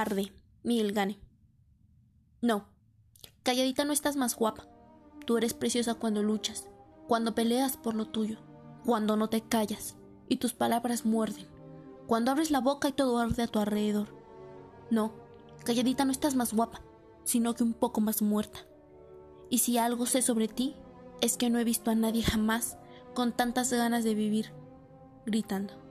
Arde, Miguel Gane. No, calladita no estás más guapa. Tú eres preciosa cuando luchas, cuando peleas por lo tuyo, cuando no te callas y tus palabras muerden, cuando abres la boca y todo arde a tu alrededor. No, calladita no estás más guapa, sino que un poco más muerta. Y si algo sé sobre ti, es que no he visto a nadie jamás con tantas ganas de vivir, gritando.